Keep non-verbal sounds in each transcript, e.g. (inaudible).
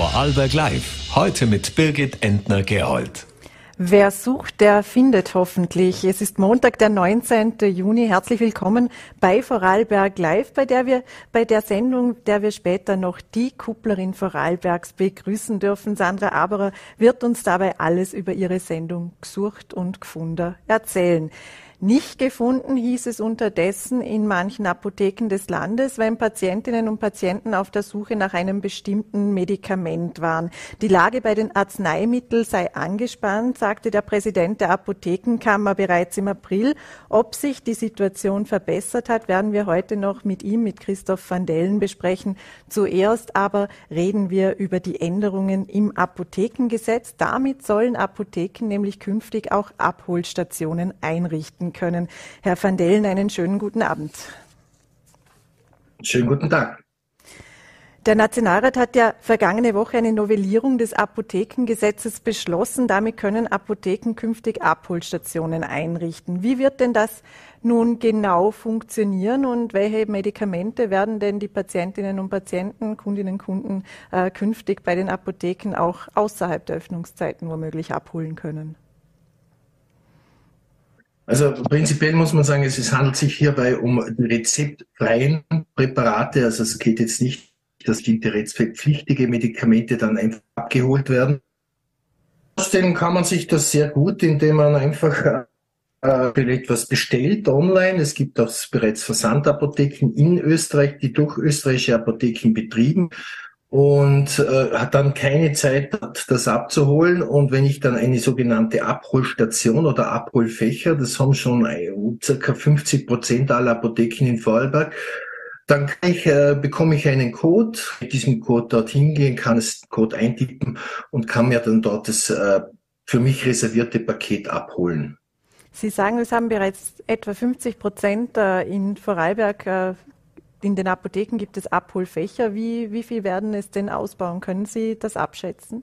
Vorarlberg Live. Heute mit Birgit Entner-Gerold. Wer sucht, der findet hoffentlich. Es ist Montag, der 19. Juni. Herzlich willkommen bei Vorarlberg Live, bei der wir, bei der Sendung, der wir später noch die Kupplerin Vorarlbergs begrüßen dürfen. Sandra Aberer wird uns dabei alles über ihre Sendung gesucht und gefunden erzählen. Nicht gefunden hieß es unterdessen in manchen Apotheken des Landes, wenn Patientinnen und Patienten auf der Suche nach einem bestimmten Medikament waren. Die Lage bei den Arzneimitteln sei angespannt, sagte der Präsident der Apothekenkammer bereits im April. Ob sich die Situation verbessert hat, werden wir heute noch mit ihm, mit Christoph van Dellen besprechen. Zuerst aber reden wir über die Änderungen im Apothekengesetz. Damit sollen Apotheken nämlich künftig auch Abholstationen einrichten können. Herr van Dellen, einen schönen guten Abend. Schönen guten Tag. Der Nationalrat hat ja vergangene Woche eine Novellierung des Apothekengesetzes beschlossen. Damit können Apotheken künftig Abholstationen einrichten. Wie wird denn das nun genau funktionieren und welche Medikamente werden denn die Patientinnen und Patienten, Kundinnen und Kunden äh, künftig bei den Apotheken auch außerhalb der Öffnungszeiten womöglich abholen können? Also prinzipiell muss man sagen, es handelt sich hierbei um rezeptfreien Präparate. Also es geht jetzt nicht, dass die rezeptpflichtige Medikamente dann einfach abgeholt werden. Vorstellen kann man sich das sehr gut, indem man einfach äh, etwas bestellt online. Es gibt auch bereits Versandapotheken in Österreich, die durch österreichische Apotheken betrieben und äh, hat dann keine Zeit, das abzuholen. Und wenn ich dann eine sogenannte Abholstation oder Abholfächer, das haben schon äh, circa 50 Prozent aller Apotheken in Vorarlberg, dann ich, äh, bekomme ich einen Code, mit diesem Code dorthin gehen, kann es Code eintippen und kann mir dann dort das äh, für mich reservierte Paket abholen. Sie sagen, es haben bereits etwa 50 Prozent äh, in Vorarlberg äh, in den Apotheken gibt es Abholfächer. Wie, wie viel werden es denn ausbauen? Können Sie das abschätzen?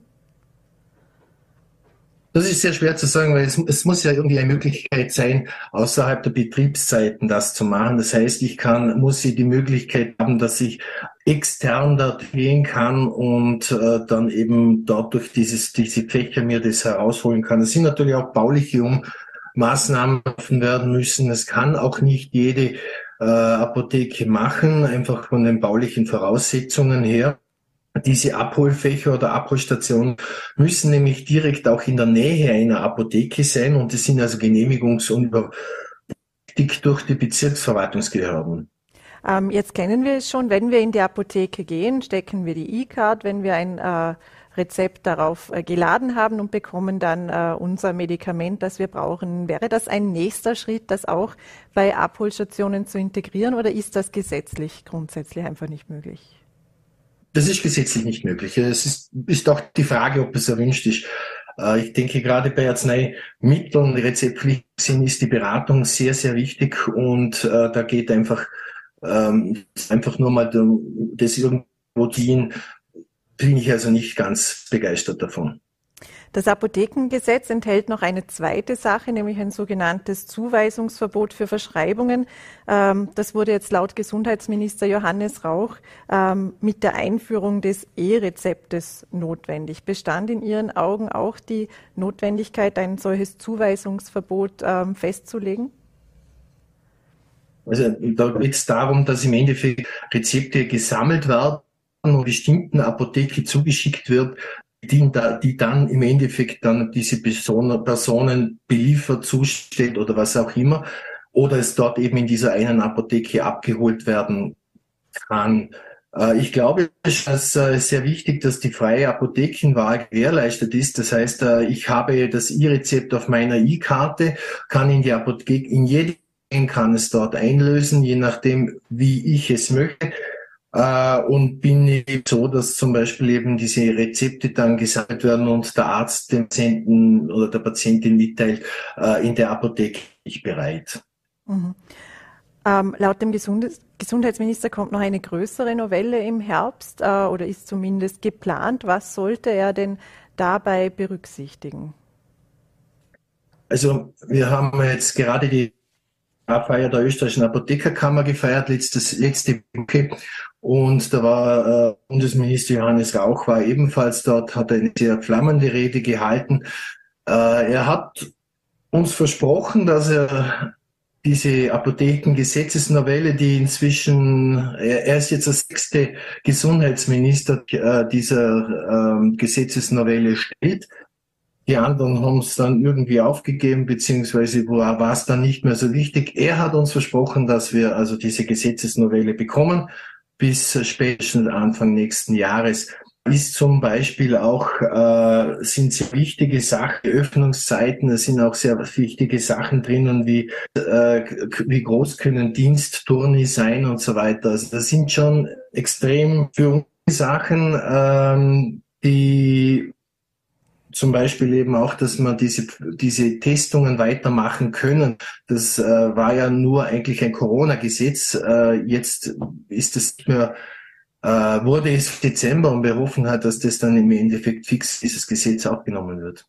Das ist sehr schwer zu sagen, weil es, es, muss ja irgendwie eine Möglichkeit sein, außerhalb der Betriebszeiten das zu machen. Das heißt, ich kann, muss sie die Möglichkeit haben, dass ich extern dort gehen kann und äh, dann eben dort durch dieses, diese Fächer mir das herausholen kann. Das sind natürlich auch bauliche Maßnahmen werden müssen. Es kann auch nicht jede äh, Apotheke machen, einfach von den baulichen Voraussetzungen her. Diese Abholfächer oder Abholstationen müssen nämlich direkt auch in der Nähe einer Apotheke sein und die sind also genehmigungs- und durch die Bezirksverwaltungsbehörden. Ähm, jetzt kennen wir es schon, wenn wir in die Apotheke gehen, stecken wir die E-Card, wenn wir ein äh, Rezept darauf äh, geladen haben und bekommen dann äh, unser Medikament, das wir brauchen. Wäre das ein nächster Schritt, das auch bei Abholstationen zu integrieren oder ist das gesetzlich grundsätzlich einfach nicht möglich? Das ist gesetzlich nicht möglich. Es ist, ist auch die Frage, ob es erwünscht ist. Äh, ich denke, gerade bei Arzneimitteln, rezeptpflichtig sind, ist die Beratung sehr, sehr wichtig und äh, da geht einfach, ähm, einfach nur mal das irgendwo dienen, bin ich also nicht ganz begeistert davon. Das Apothekengesetz enthält noch eine zweite Sache, nämlich ein sogenanntes Zuweisungsverbot für Verschreibungen. Ähm, das wurde jetzt laut Gesundheitsminister Johannes Rauch ähm, mit der Einführung des E-Rezeptes notwendig. Bestand in Ihren Augen auch die Notwendigkeit, ein solches Zuweisungsverbot ähm, festzulegen? Also da geht es darum, dass im Endeffekt Rezepte gesammelt werden einer bestimmten Apotheke zugeschickt wird, die, die dann im Endeffekt dann diese Person, Personen beliefert, zustellt oder was auch immer, oder es dort eben in dieser einen Apotheke abgeholt werden kann. Äh, ich glaube, es ist äh, sehr wichtig, dass die freie Apothekenwahl gewährleistet ist. Das heißt, äh, ich habe das E-Rezept auf meiner E-Karte, kann in die Apotheke, in jede kann es dort einlösen, je nachdem, wie ich es möchte äh, und bin eben so, dass zum Beispiel eben diese Rezepte dann gesammelt werden und der Arzt dem Patienten oder der Patientin mitteilt, äh, in der Apotheke ich bereit. Mhm. Ähm, laut dem Gesundes Gesundheitsminister kommt noch eine größere Novelle im Herbst äh, oder ist zumindest geplant. Was sollte er denn dabei berücksichtigen? Also wir haben jetzt gerade die Feier der österreichischen Apothekerkammer gefeiert, letztes, letzte Woche. Und da war äh, Bundesminister Johannes Rauch war ebenfalls dort, hat eine sehr flammende Rede gehalten. Äh, er hat uns versprochen, dass er diese Apothekengesetzesnovelle, die inzwischen, er ist jetzt der sechste Gesundheitsminister äh, dieser äh, Gesetzesnovelle stellt. Die anderen haben es dann irgendwie aufgegeben, beziehungsweise war es dann nicht mehr so wichtig. Er hat uns versprochen, dass wir also diese Gesetzesnovelle bekommen bis spätestens Anfang nächsten Jahres ist zum Beispiel auch, äh, sind sehr wichtige Sachen, Öffnungszeiten, da sind auch sehr wichtige Sachen drinnen, wie, äh, wie groß können Dienstturni sein und so weiter. Also das sind schon extrem für uns Sachen, ähm, die zum Beispiel eben auch, dass man diese, diese Testungen weitermachen können. Das äh, war ja nur eigentlich ein Corona-Gesetz. Äh, jetzt ist es nicht mehr äh, wurde es Dezember und berufen hat, dass das dann im Endeffekt fix dieses Gesetz aufgenommen wird.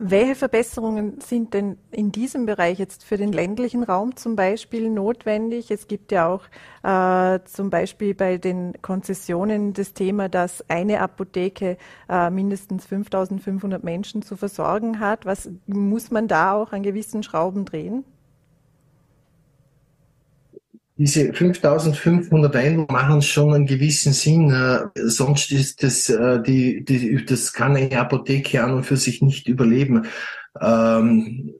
Welche Verbesserungen sind denn in diesem Bereich jetzt für den ländlichen Raum zum Beispiel notwendig? Es gibt ja auch äh, zum Beispiel bei den Konzessionen das Thema, dass eine Apotheke äh, mindestens 5500 Menschen zu versorgen hat. Was muss man da auch an gewissen Schrauben drehen? Diese 5500 Einwohner machen schon einen gewissen Sinn. Äh, sonst ist das, äh, die, die, das kann eine Apotheke an und für sich nicht überleben. Ähm,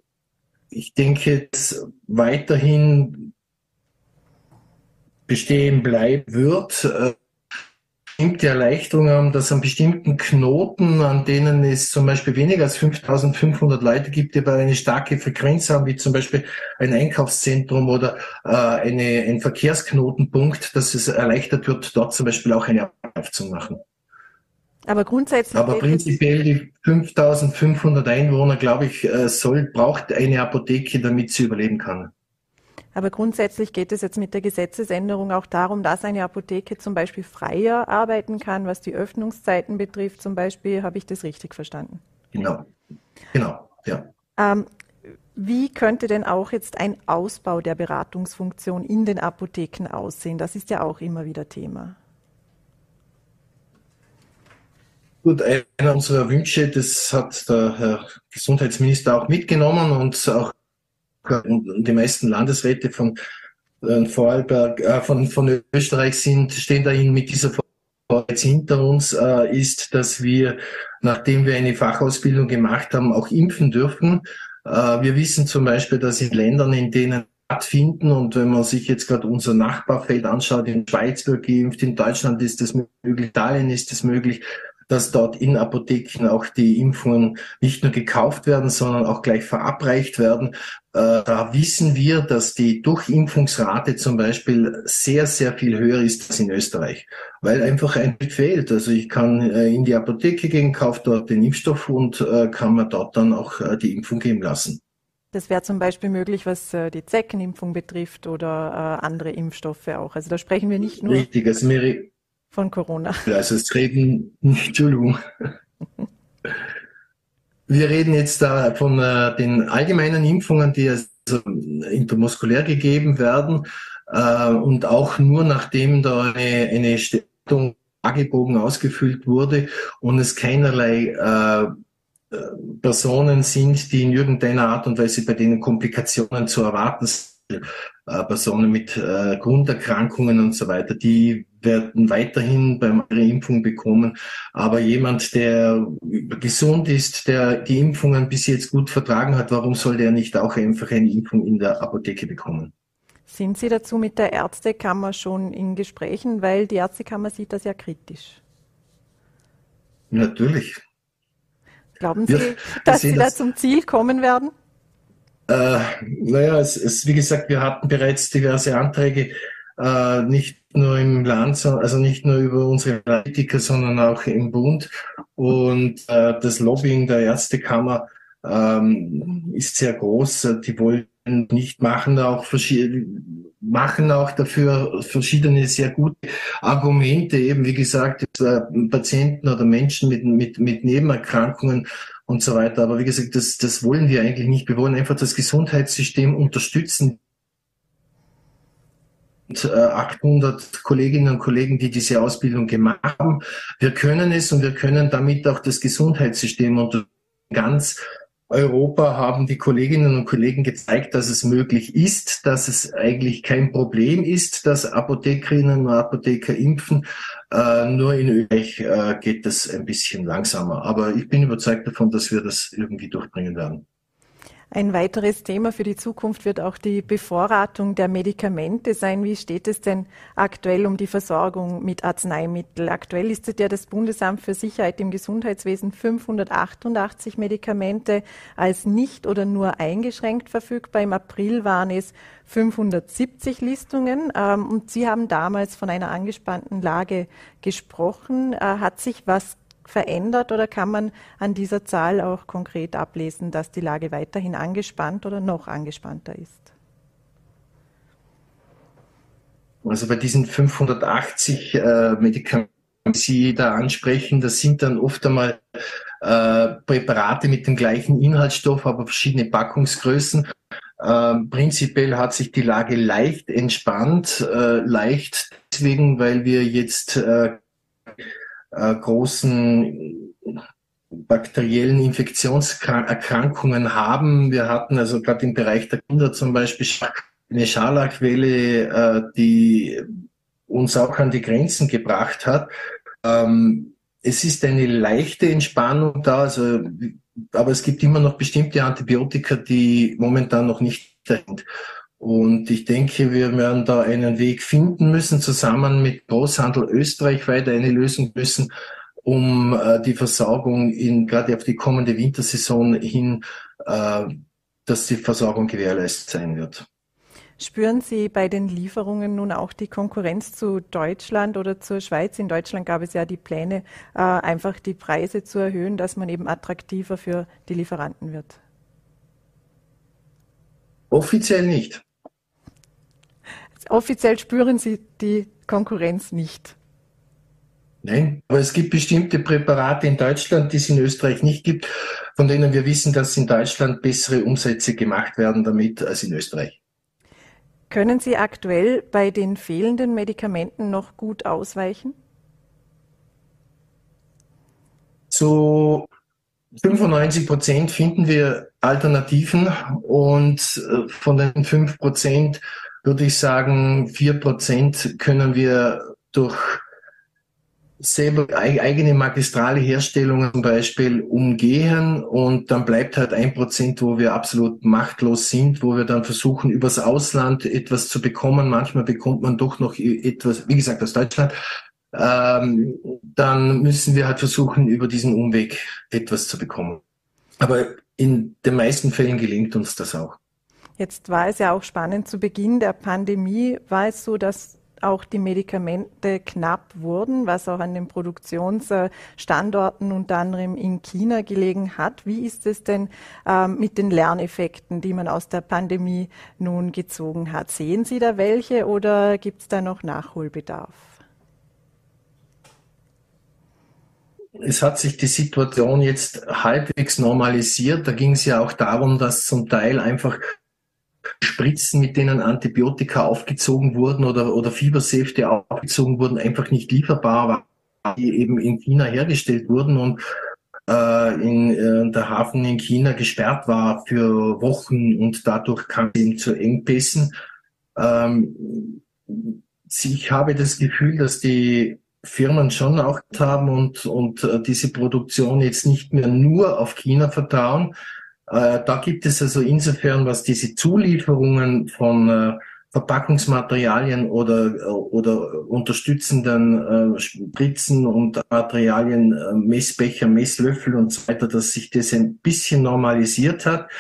ich denke, dass weiterhin bestehen bleiben wird. Äh, bestimmte Erleichterung haben, dass an bestimmten Knoten, an denen es zum Beispiel weniger als 5500 Leute gibt, die aber eine starke Frequenz haben, wie zum Beispiel ein Einkaufszentrum oder äh, eine, ein Verkehrsknotenpunkt, dass es erleichtert wird, dort zum Beispiel auch eine Abkunft zu machen. Aber grundsätzlich. Aber prinzipiell die 5500 Einwohner, glaube ich, äh, soll, braucht eine Apotheke, damit sie überleben kann. Aber grundsätzlich geht es jetzt mit der Gesetzesänderung auch darum, dass eine Apotheke zum Beispiel freier arbeiten kann, was die Öffnungszeiten betrifft. Zum Beispiel, habe ich das richtig verstanden? Genau, genau, ja. Ähm, wie könnte denn auch jetzt ein Ausbau der Beratungsfunktion in den Apotheken aussehen? Das ist ja auch immer wieder Thema. Gut, einer unserer Wünsche, das hat der Herr Gesundheitsminister auch mitgenommen und auch die meisten Landesräte von äh, Vorarlberg, äh, von, von Österreich sind, stehen dahin mit dieser jetzt hinter uns, äh, ist, dass wir, nachdem wir eine Fachausbildung gemacht haben, auch impfen dürfen. Äh, wir wissen zum Beispiel, dass in Ländern, in denen stattfinden und wenn man sich jetzt gerade unser Nachbarfeld anschaut, in Schweiz wird geimpft, in Deutschland ist das möglich, Italien ist das möglich, dass dort in Apotheken auch die Impfungen nicht nur gekauft werden, sondern auch gleich verabreicht werden. Äh, da wissen wir, dass die Durchimpfungsrate zum Beispiel sehr, sehr viel höher ist als in Österreich, weil einfach ein Bild fehlt. Also ich kann äh, in die Apotheke gehen, kaufe dort den Impfstoff und äh, kann mir dort dann auch die Impfung geben lassen. Das wäre zum Beispiel möglich, was die Zeckenimpfung betrifft oder andere Impfstoffe auch. Also da sprechen wir nicht nur. Richtig, also wir, von Corona. Also es reden, (laughs) Entschuldigung. Wir reden jetzt da von äh, den allgemeinen Impfungen, die also intermuskulär gegeben werden äh, und auch nur nachdem da eine, eine Stellung Fragebogen ausgefüllt wurde und es keinerlei äh, äh, Personen sind, die in irgendeiner Art und Weise bei denen Komplikationen zu erwarten sind äh, Personen mit äh, Grunderkrankungen und so weiter, die werden weiterhin beim Impfung bekommen. Aber jemand, der gesund ist, der die Impfungen bis jetzt gut vertragen hat, warum soll der nicht auch einfach eine Impfung in der Apotheke bekommen? Sind Sie dazu mit der Ärztekammer schon in Gesprächen? Weil die Ärztekammer sieht das ja kritisch. Natürlich. Glauben Sie, ja, dass Sie da zum Ziel kommen werden? Äh, naja, es, es, wie gesagt, wir hatten bereits diverse Anträge, äh, nicht nur im Land, also nicht nur über unsere Politiker, sondern auch im Bund. Und äh, das Lobbying der Ärztekammer ähm, ist sehr groß. Die wollen nicht machen, auch verschiedene machen auch dafür verschiedene sehr gute Argumente, eben wie gesagt, äh, Patienten oder Menschen mit, mit, mit Nebenerkrankungen und so weiter. Aber wie gesagt, das, das wollen wir eigentlich nicht. Wir wollen einfach das Gesundheitssystem unterstützen. Und, äh, 800 Kolleginnen und Kollegen, die diese Ausbildung gemacht haben. Wir können es und wir können damit auch das Gesundheitssystem unterstützen ganz Europa haben die Kolleginnen und Kollegen gezeigt, dass es möglich ist, dass es eigentlich kein Problem ist, dass Apothekerinnen und Apotheker impfen. Äh, nur in Österreich äh, geht das ein bisschen langsamer. Aber ich bin überzeugt davon, dass wir das irgendwie durchbringen werden. Ein weiteres Thema für die Zukunft wird auch die Bevorratung der Medikamente sein. Wie steht es denn aktuell um die Versorgung mit Arzneimitteln? Aktuell ist es ja das Bundesamt für Sicherheit im Gesundheitswesen 588 Medikamente als nicht oder nur eingeschränkt verfügbar. Im April waren es 570 Listungen. Ähm, und Sie haben damals von einer angespannten Lage gesprochen. Äh, hat sich was verändert oder kann man an dieser Zahl auch konkret ablesen, dass die Lage weiterhin angespannt oder noch angespannter ist? Also bei diesen 580 äh, Medikamenten, die Sie da ansprechen, das sind dann oft einmal äh, Präparate mit dem gleichen Inhaltsstoff, aber verschiedene Packungsgrößen. Äh, prinzipiell hat sich die Lage leicht entspannt, äh, leicht deswegen, weil wir jetzt äh, äh, großen bakteriellen Infektionserkrankungen haben. Wir hatten also gerade im Bereich der Kinder zum Beispiel eine Scharlachwelle, äh, die uns auch an die Grenzen gebracht hat. Ähm, es ist eine leichte Entspannung da, also, aber es gibt immer noch bestimmte Antibiotika, die momentan noch nicht sind. Und ich denke, wir werden da einen Weg finden müssen, zusammen mit Großhandel Österreich weiter eine Lösung müssen, um äh, die Versorgung in, gerade auf die kommende Wintersaison hin, äh, dass die Versorgung gewährleistet sein wird. Spüren Sie bei den Lieferungen nun auch die Konkurrenz zu Deutschland oder zur Schweiz? In Deutschland gab es ja die Pläne, äh, einfach die Preise zu erhöhen, dass man eben attraktiver für die Lieferanten wird. Offiziell nicht. Offiziell spüren Sie die Konkurrenz nicht. Nein, aber es gibt bestimmte Präparate in Deutschland, die es in Österreich nicht gibt, von denen wir wissen, dass in Deutschland bessere Umsätze gemacht werden damit als in Österreich. Können Sie aktuell bei den fehlenden Medikamenten noch gut ausweichen? Zu 95 Prozent finden wir Alternativen und äh, von den 5 Prozent würde ich sagen, vier Prozent können wir durch selber eigene magistrale Herstellungen zum Beispiel umgehen und dann bleibt halt ein Prozent, wo wir absolut machtlos sind, wo wir dann versuchen, übers Ausland etwas zu bekommen. Manchmal bekommt man doch noch etwas, wie gesagt, aus Deutschland. Ähm, dann müssen wir halt versuchen, über diesen Umweg etwas zu bekommen. Aber in den meisten Fällen gelingt uns das auch. Jetzt war es ja auch spannend, zu Beginn der Pandemie war es so, dass auch die Medikamente knapp wurden, was auch an den Produktionsstandorten unter anderem in China gelegen hat. Wie ist es denn ähm, mit den Lerneffekten, die man aus der Pandemie nun gezogen hat? Sehen Sie da welche oder gibt es da noch Nachholbedarf? es hat sich die Situation jetzt halbwegs normalisiert. Da ging es ja auch darum, dass zum Teil einfach Spritzen, mit denen Antibiotika aufgezogen wurden oder, oder Fiebersäfte aufgezogen wurden, einfach nicht lieferbar waren, die eben in China hergestellt wurden und äh, in äh, der Hafen in China gesperrt war für Wochen und dadurch kam es eben zu Engpässen. Ähm, ich habe das Gefühl, dass die Firmen schon auch haben und, und äh, diese Produktion jetzt nicht mehr nur auf China vertrauen, äh, da gibt es also insofern, was diese Zulieferungen von äh, Verpackungsmaterialien oder, äh, oder unterstützenden äh, Spritzen und Materialien, äh, Messbecher, Messlöffel und so weiter, dass sich das ein bisschen normalisiert hat.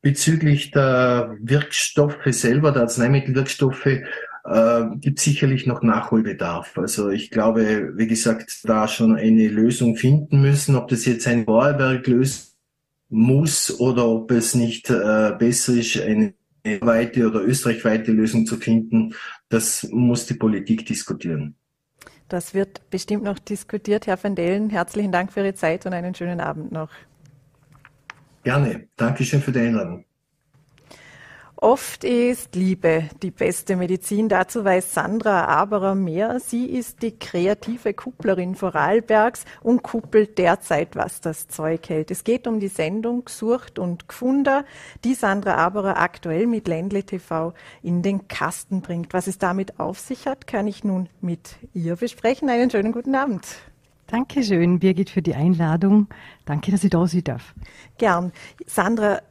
Bezüglich der Wirkstoffe selber, der Arzneimittelwirkstoffe, äh, gibt sicherlich noch Nachholbedarf. Also ich glaube, wie gesagt, da schon eine Lösung finden müssen. Ob das jetzt ein Vorarlberg-Lösung muss oder ob es nicht äh, besser ist, eine weite oder österreichweite Lösung zu finden, das muss die Politik diskutieren. Das wird bestimmt noch diskutiert. Herr van Dellen, herzlichen Dank für Ihre Zeit und einen schönen Abend noch. Gerne. Dankeschön für die Einladung. Oft ist Liebe die beste Medizin. Dazu weiß Sandra Aberer mehr. Sie ist die kreative Kupplerin Vorarlbergs und kuppelt derzeit, was das Zeug hält. Es geht um die Sendung Gesucht und Gfunder, die Sandra Aberer aktuell mit Ländle TV in den Kasten bringt. Was es damit auf sich hat, kann ich nun mit ihr besprechen. Einen schönen guten Abend. Dankeschön, Birgit, für die Einladung. Danke, dass ich da sein darf. Gern. Sandra,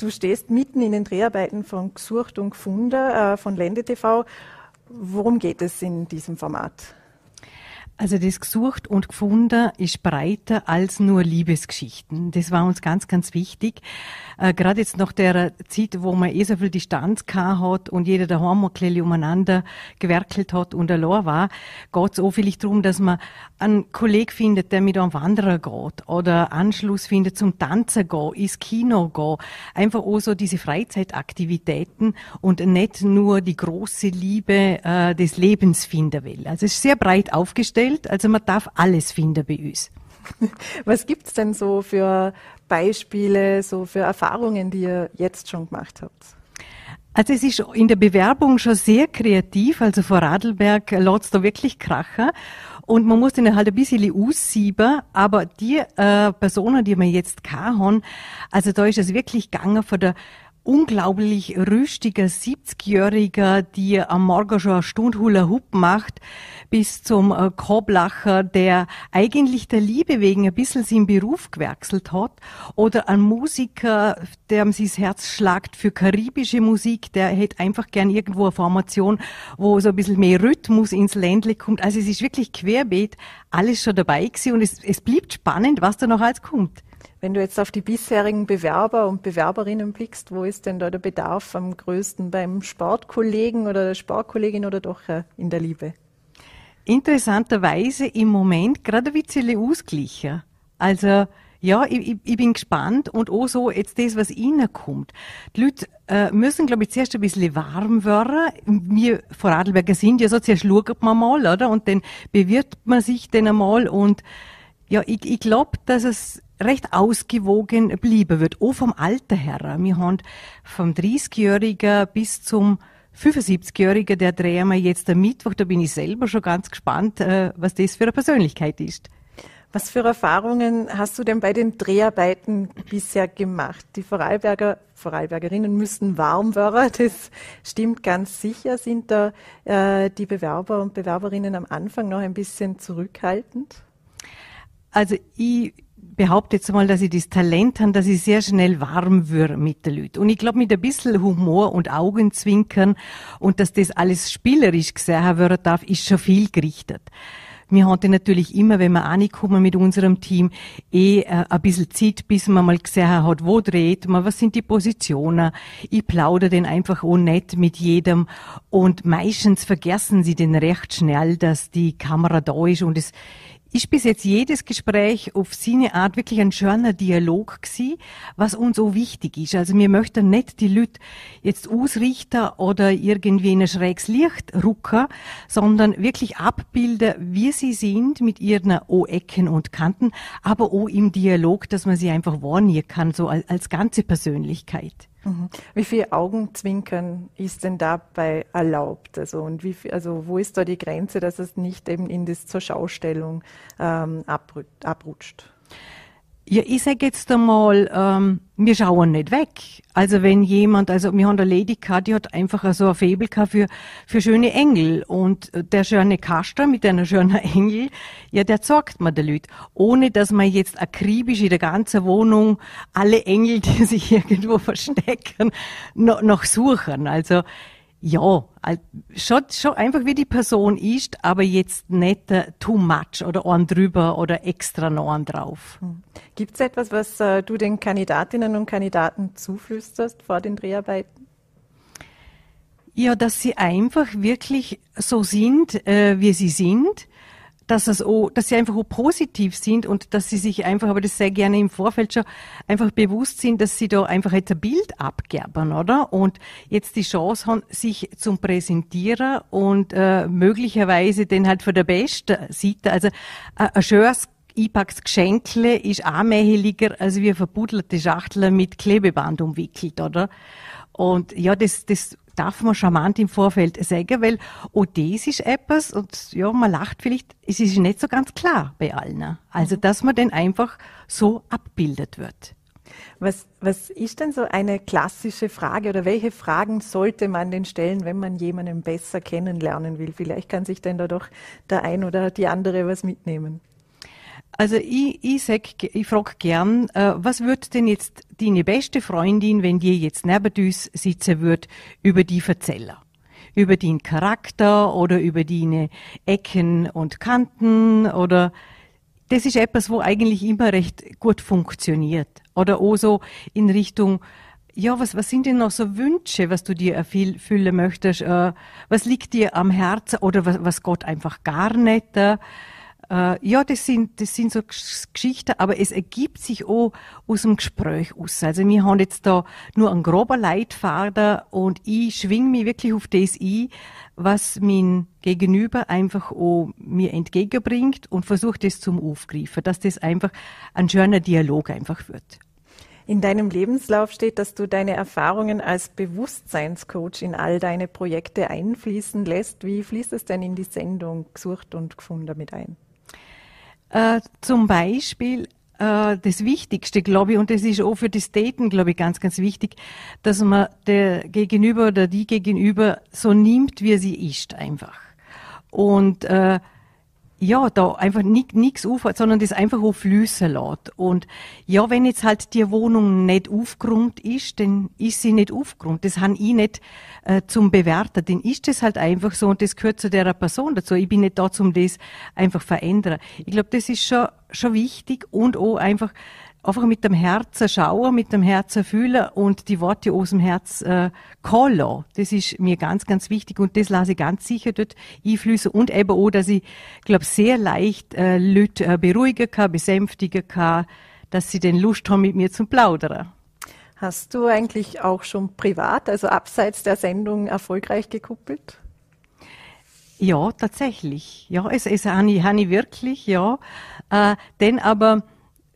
Du stehst mitten in den Dreharbeiten von Gesucht und Gefunden äh, von Lende TV. Worum geht es in diesem Format? Also das gesucht und gefunden ist breiter als nur Liebesgeschichten. Das war uns ganz, ganz wichtig. Äh, Gerade jetzt nach der Zeit, wo man eh so viel Distanz gehabt hat und jeder daheim ein bisschen umeinander gewerkelt hat und allein war, geht es auch vielleicht darum, dass man einen Kollegen findet, der mit einem Wanderer geht oder Anschluss findet zum Tanzen gehen, ins Kino gehen. Einfach auch so diese Freizeitaktivitäten und nicht nur die große Liebe äh, des Lebens finden will. Also es ist sehr breit aufgestellt. Also man darf alles finden bei uns. (laughs) Was gibt es denn so für Beispiele, so für Erfahrungen, die ihr jetzt schon gemacht habt? Also es ist in der Bewerbung schon sehr kreativ. Also vor Radlberg lässt da wirklich Kracher. Und man muss den halt ein bisschen aussieben. Aber die äh, Personen, die wir jetzt haben, also da ist es wirklich gegangen von der unglaublich rüstiger 70-Jähriger, die am Morgen schon eine Stunde Hula Hoop macht, bis zum äh, Koblacher, der eigentlich der Liebe wegen ein bisschen seinen Beruf gewechselt hat, oder ein Musiker, der ihm sein Herz schlagt für karibische Musik, der hätte einfach gern irgendwo eine Formation, wo so ein bisschen mehr Rhythmus ins Ländle kommt. Also es ist wirklich querbeet alles schon dabei gewesen und es, es blieb spannend, was da noch alles kommt. Wenn du jetzt auf die bisherigen Bewerber und Bewerberinnen blickst, wo ist denn da der Bedarf am größten beim Sportkollegen oder der Sportkollegin oder doch äh, in der Liebe? Interessanterweise im Moment gerade ein bisschen ausgleichen. Also ja, ich, ich, bin gespannt und auch so jetzt das, was kommt. Die Leute äh, müssen, glaube ich, zuerst ein bisschen warm werden. Wir Vorarlberger sind ja so, zuerst schaut man mal, oder? Und dann bewirbt man sich dann einmal und ja, ich, ich glaube, dass es recht ausgewogen bleiben wird, auch vom Alter her. Wir haben vom 30-Jährigen bis zum 75-Jährigen, der drehen wir jetzt am Mittwoch, da bin ich selber schon ganz gespannt, äh, was das für eine Persönlichkeit ist. Was für Erfahrungen hast du denn bei den Dreharbeiten bisher gemacht? Die Vorarlberger, Vorarlbergerinnen müssen warm werden, (laughs) das stimmt ganz sicher. Sind da äh, die Bewerber und Bewerberinnen am Anfang noch ein bisschen zurückhaltend? Also ich behaupte jetzt mal, dass ich das Talent habe, dass ich sehr schnell warm würde mit den Leuten. Und ich glaube, mit ein bisschen Humor und Augenzwinkern und dass das alles spielerisch gesehen werden darf, ist schon viel gerichtet. Wir hatten natürlich immer, wenn wir ankommen mit unserem Team, eh äh, ein bisschen Zeit, bis man mal gesehen hat, wo dreht man, was sind die Positionen. Ich plaudere den einfach auch nett mit jedem und meistens vergessen sie den recht schnell, dass die Kamera da ist und es ist bis jetzt jedes Gespräch auf seine Art wirklich ein schöner Dialog gewesen, was uns so wichtig ist. Also wir möchten nicht die Leute jetzt ausrichten oder irgendwie in ein schräges Licht rucken, sondern wirklich abbilden, wie sie sind mit ihren O-Ecken und Kanten, aber auch im Dialog, dass man sie einfach wahrnehmen kann, so als ganze Persönlichkeit. Mhm. Wie viel Augenzwinkern ist denn dabei erlaubt? Also, und wie viel, also wo ist da die Grenze, dass es nicht eben in das zur Schaustellung ähm, abrutscht? Ja, ich sage jetzt einmal, ähm, wir schauen nicht weg. Also wenn jemand, also wir haben eine Lady gehabt, die hat einfach so ein Faible für, für schöne Engel. Und der schöne Kaster mit einer schönen (laughs) Engel, ja, der zeigt man den Leuten. Ohne, dass man jetzt akribisch in der ganzen Wohnung alle Engel, (laughs) die sich irgendwo verstecken, noch, noch suchen. Also, ja, schon, schon einfach wie die Person ist, aber jetzt nicht uh, too much oder einen drüber oder extra noch einen drauf. Hm. Gibt es etwas, was uh, du den Kandidatinnen und Kandidaten zuflüsterst vor den Dreharbeiten? Ja, dass sie einfach wirklich so sind, äh, wie sie sind dass es auch, dass sie einfach auch positiv sind und dass sie sich einfach, aber das sehr gerne im Vorfeld schon einfach bewusst sind, dass sie da einfach jetzt ein Bild abgeben, oder? Und jetzt die Chance haben, sich zum Präsentieren und äh, möglicherweise den halt von der besten Seite, also äh, ein schönes einpacktes Geschenkle ist anmäheliger als wie verbuddelte Schachtel mit Klebeband umwickelt, oder? Und ja, das, das darf man charmant im Vorfeld sagen, weil auch das ist etwas, und ja, man lacht vielleicht, es ist nicht so ganz klar bei allen. Also, mhm. dass man dann einfach so abbildet wird. Was, was ist denn so eine klassische Frage oder welche Fragen sollte man denn stellen, wenn man jemanden besser kennenlernen will? Vielleicht kann sich denn da doch der ein oder die andere was mitnehmen. Also ich, ich sag, ich frage gern, äh, was wird denn jetzt deine beste Freundin, wenn die jetzt neben uns sitzen wird, über die erzählen? Über den Charakter oder über deine Ecken und Kanten oder das ist etwas, wo eigentlich immer recht gut funktioniert. Oder auch so in Richtung, ja, was, was sind denn noch so Wünsche, was du dir erfüllen möchtest? Äh, was liegt dir am Herzen oder was, was Gott einfach gar nicht? Äh, äh, ja, das sind, das sind so Geschichten, aber es ergibt sich auch aus dem Gespräch aus. Also wir haben jetzt da nur einen groben Leitfaden und ich schwing mich wirklich auf das ein, was mein Gegenüber einfach auch mir entgegenbringt und versucht das zum Aufgreifen, dass das einfach ein schöner Dialog einfach wird. In deinem Lebenslauf steht, dass du deine Erfahrungen als Bewusstseinscoach in all deine Projekte einfließen lässt. Wie fließt es denn in die Sendung Gesucht und Gefunden mit ein? Äh, zum Beispiel äh, das Wichtigste, glaube ich, und das ist auch für das Daten, glaube ich, ganz, ganz wichtig, dass man der Gegenüber oder die Gegenüber so nimmt, wie sie ist, einfach. Und äh, ja, da einfach nichts aufhört, sondern das einfach auf fließen lässt. Und ja, wenn jetzt halt die Wohnung nicht aufgeräumt ist, dann ist sie nicht aufgeräumt. Das habe ich nicht äh, zum Bewerten. Dann ist das halt einfach so und das gehört zu der Person dazu. Ich bin nicht da, um das einfach verändern. Ich glaube, das ist schon, schon wichtig und auch einfach einfach mit dem Herzen schauen, mit dem Herzen fühlen und die Worte aus dem Herz äh, callen. Das ist mir ganz, ganz wichtig und das lasse ich ganz sicher dort einflüssen und eben auch, dass ich, glaube sehr leicht äh, Leute äh, beruhigen kann, besänftigen kann, dass sie den Lust haben, mit mir zu plaudern. Hast du eigentlich auch schon privat, also abseits der Sendung, erfolgreich gekuppelt? Ja, tatsächlich. Ja, es, es habe ich, habe ich wirklich, ja. Äh, denn aber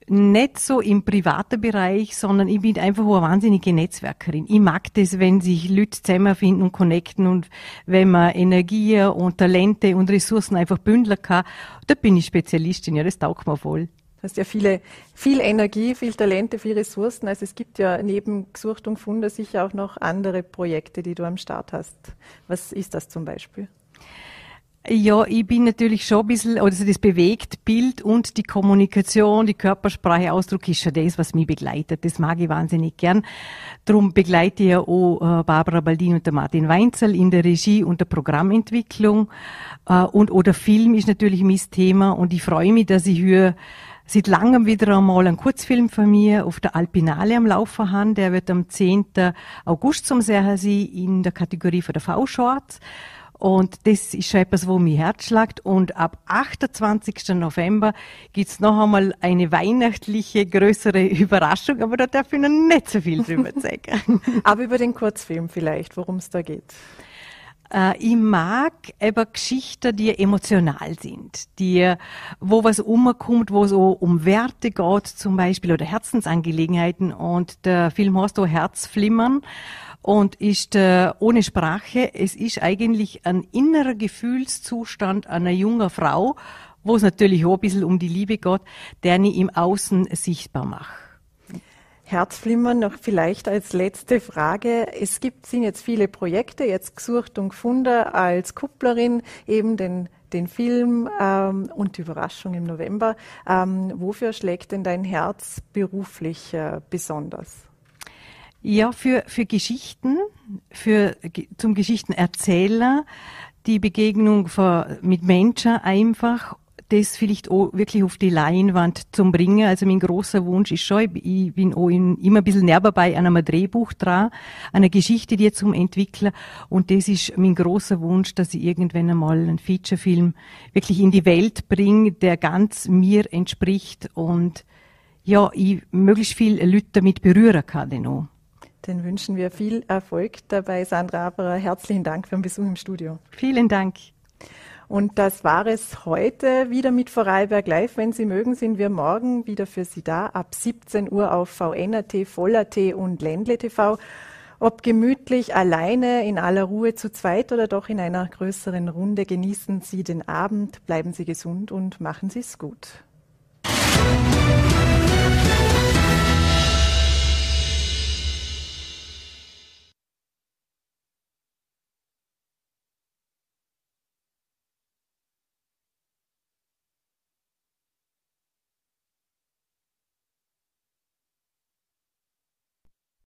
nicht so im privaten Bereich, sondern ich bin einfach eine wahnsinnige Netzwerkerin. Ich mag das, wenn sich Leute zusammenfinden und connecten und wenn man Energie und Talente und Ressourcen einfach bündeln kann. Da bin ich Spezialistin, ja, das taugt mir voll. Du hast ja viele, viel Energie, viel Talente, viel Ressourcen. Also es gibt ja neben Gesucht und Funde sicher auch noch andere Projekte, die du am Start hast. Was ist das zum Beispiel? Ja, ich bin natürlich schon ein bisschen, also das bewegt Bild und die Kommunikation, die Körpersprache, Ausdruck ist schon das, was mich begleitet. Das mag ich wahnsinnig gern. Darum begleite ich ja auch äh, Barbara Baldin und der Martin Weinzel in der Regie und der Programmentwicklung. Äh, und oder Film ist natürlich mein Thema und ich freue mich, dass ich hier seit langem wieder einmal einen Kurzfilm von mir auf der Alpinale am Laufen habe. Der wird am 10. August zum Sehen sein in der Kategorie von der V-Shorts. Und das ist schon etwas, wo mir Herz schlagt. Und ab 28. November gibt's noch einmal eine weihnachtliche, größere (laughs) Überraschung, aber da darf ich noch nicht so viel drüber (laughs) sagen. aber über den Kurzfilm vielleicht, worum es da geht. Äh, ich mag eben Geschichten, die emotional sind, die, wo was umkommt, wo es um Werte geht zum Beispiel oder Herzensangelegenheiten und der Film heißt auch Herzflimmern und ist äh, ohne Sprache. Es ist eigentlich ein innerer Gefühlszustand einer jungen Frau, wo es natürlich auch ein bisschen um die Liebe geht, der nie im Außen sichtbar macht. Herzflimmern noch vielleicht als letzte Frage. Es gibt, sind jetzt viele Projekte, jetzt gesucht und gefunden als Kupplerin, eben den, den Film ähm, und die Überraschung im November. Ähm, wofür schlägt denn dein Herz beruflich äh, besonders? Ja, für, für Geschichten, für, zum Geschichtenerzähler, die Begegnung von, mit Menschen einfach, das vielleicht auch wirklich auf die Leinwand zum bringen. Also mein großer Wunsch ist schon, ich bin auch in, immer ein bisschen näher bei einem Drehbuch dran, einer Geschichte, die zum entwickeln. Und das ist mein großer Wunsch, dass ich irgendwann einmal einen Featurefilm wirklich in die Welt bringe, der ganz mir entspricht und ja, ich möglichst viele Leute damit berühren kann. Dann auch. Dann wünschen wir viel Erfolg dabei, Sandra Aberer. Herzlichen Dank für den Besuch im Studio. Vielen Dank. Und das war es heute wieder mit Vorarlberg Live. Wenn Sie mögen, sind wir morgen wieder für Sie da ab 17 Uhr auf VNAT, Voller.t und Ländle TV. Ob gemütlich alleine, in aller Ruhe zu zweit oder doch in einer größeren Runde, genießen Sie den Abend, bleiben Sie gesund und machen Sie es gut.